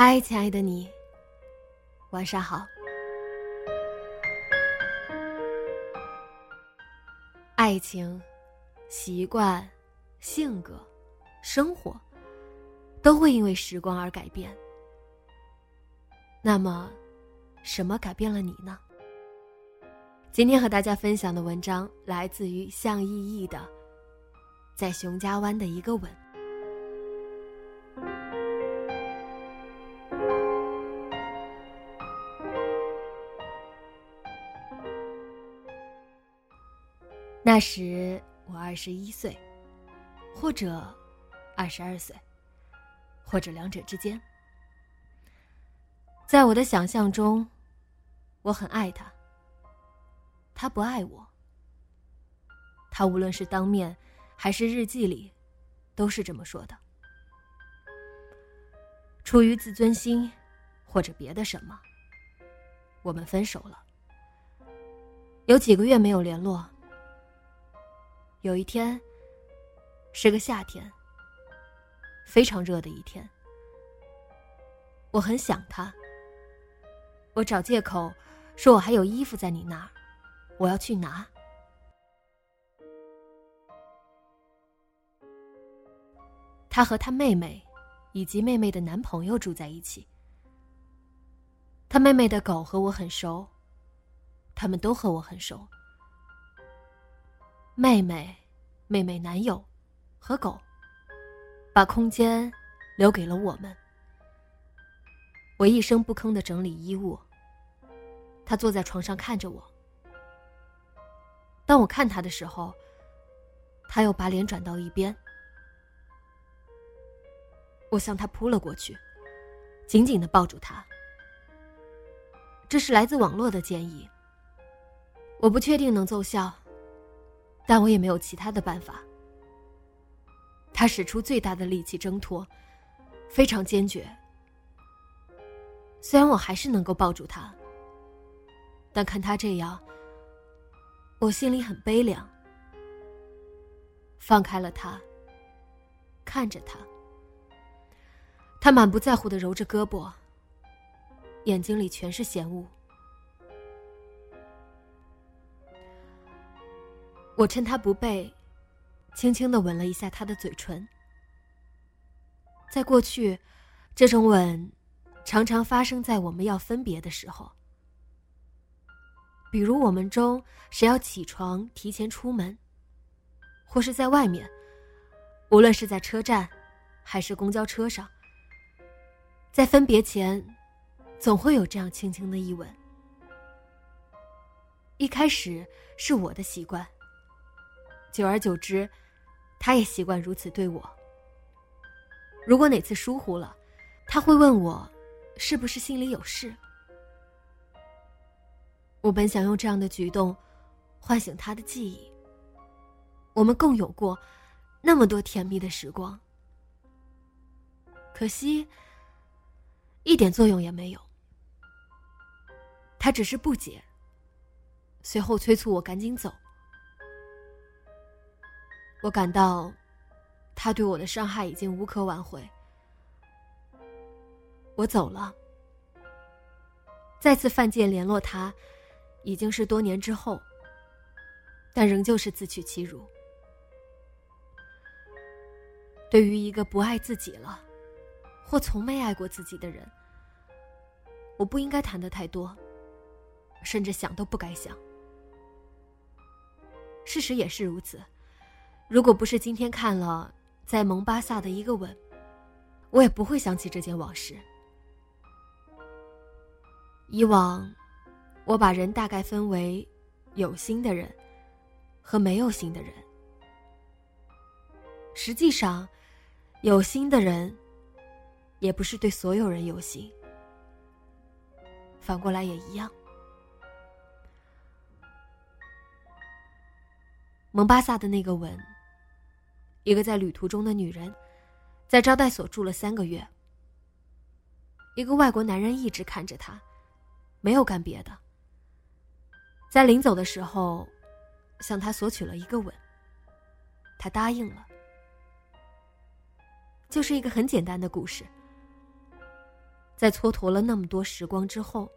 嗨，亲爱的你，晚上好。爱情、习惯、性格、生活，都会因为时光而改变。那么，什么改变了你呢？今天和大家分享的文章来自于向依依的《在熊家湾的一个吻》。那时我二十一岁，或者二十二岁，或者两者之间。在我的想象中，我很爱他。他不爱我。他无论是当面，还是日记里，都是这么说的。出于自尊心，或者别的什么，我们分手了。有几个月没有联络。有一天，是个夏天，非常热的一天。我很想他。我找借口说我还有衣服在你那儿，我要去拿。他和他妹妹，以及妹妹的男朋友住在一起。他妹妹的狗和我很熟，他们都和我很熟。妹妹、妹妹男友和狗，把空间留给了我们。我一声不吭的整理衣物。他坐在床上看着我。当我看他的时候，他又把脸转到一边。我向他扑了过去，紧紧的抱住他。这是来自网络的建议。我不确定能奏效。但我也没有其他的办法。他使出最大的力气挣脱，非常坚决。虽然我还是能够抱住他，但看他这样，我心里很悲凉。放开了他，看着他，他满不在乎的揉着胳膊，眼睛里全是嫌恶。我趁他不备，轻轻的吻了一下他的嘴唇。在过去，这种吻常常发生在我们要分别的时候，比如我们中谁要起床提前出门，或是在外面，无论是在车站，还是公交车上，在分别前，总会有这样轻轻的一吻。一开始是我的习惯。久而久之，他也习惯如此对我。如果哪次疏忽了，他会问我，是不是心里有事。我本想用这样的举动，唤醒他的记忆。我们共有过那么多甜蜜的时光，可惜一点作用也没有。他只是不解，随后催促我赶紧走。我感到，他对我的伤害已经无可挽回。我走了，再次犯贱联络他，已经是多年之后，但仍旧是自取其辱。对于一个不爱自己了，或从没爱过自己的人，我不应该谈的太多，甚至想都不该想。事实也是如此。如果不是今天看了在蒙巴萨的一个吻，我也不会想起这件往事。以往，我把人大概分为有心的人和没有心的人。实际上，有心的人也不是对所有人有心，反过来也一样。蒙巴萨的那个吻。一个在旅途中的女人，在招待所住了三个月。一个外国男人一直看着她，没有干别的。在临走的时候，向她索取了一个吻。她答应了。就是一个很简单的故事。在蹉跎了那么多时光之后，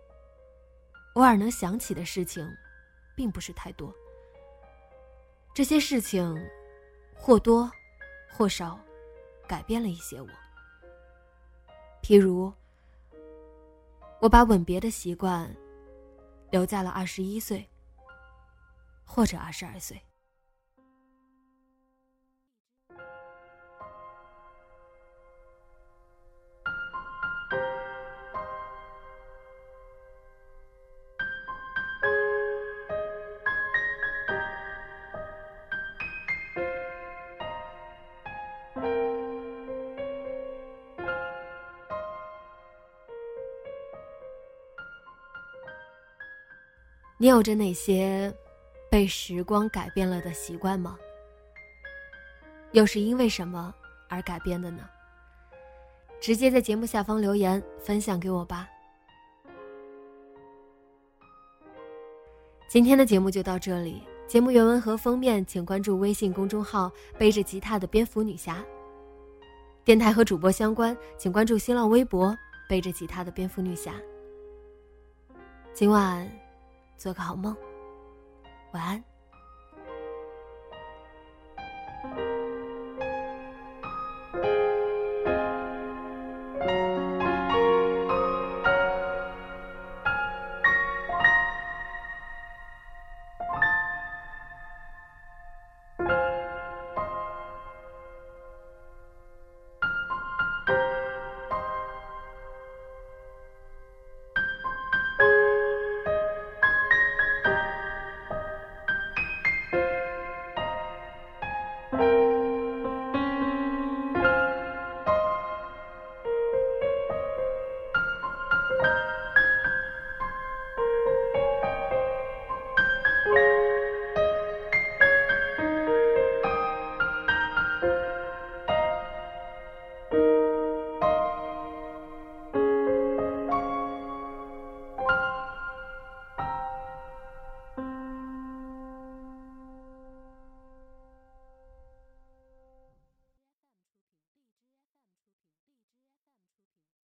偶尔能想起的事情，并不是太多。这些事情，或多。或少，改变了一些我。譬如，我把吻别的习惯留在了二十一岁，或者二十二岁。你有着哪些被时光改变了的习惯吗？又是因为什么而改变的呢？直接在节目下方留言分享给我吧。今天的节目就到这里，节目原文和封面请关注微信公众号“背着吉他的蝙蝠女侠”。电台和主播相关，请关注新浪微博“背着吉他的蝙蝠女侠”。今晚。做个好梦，晚安。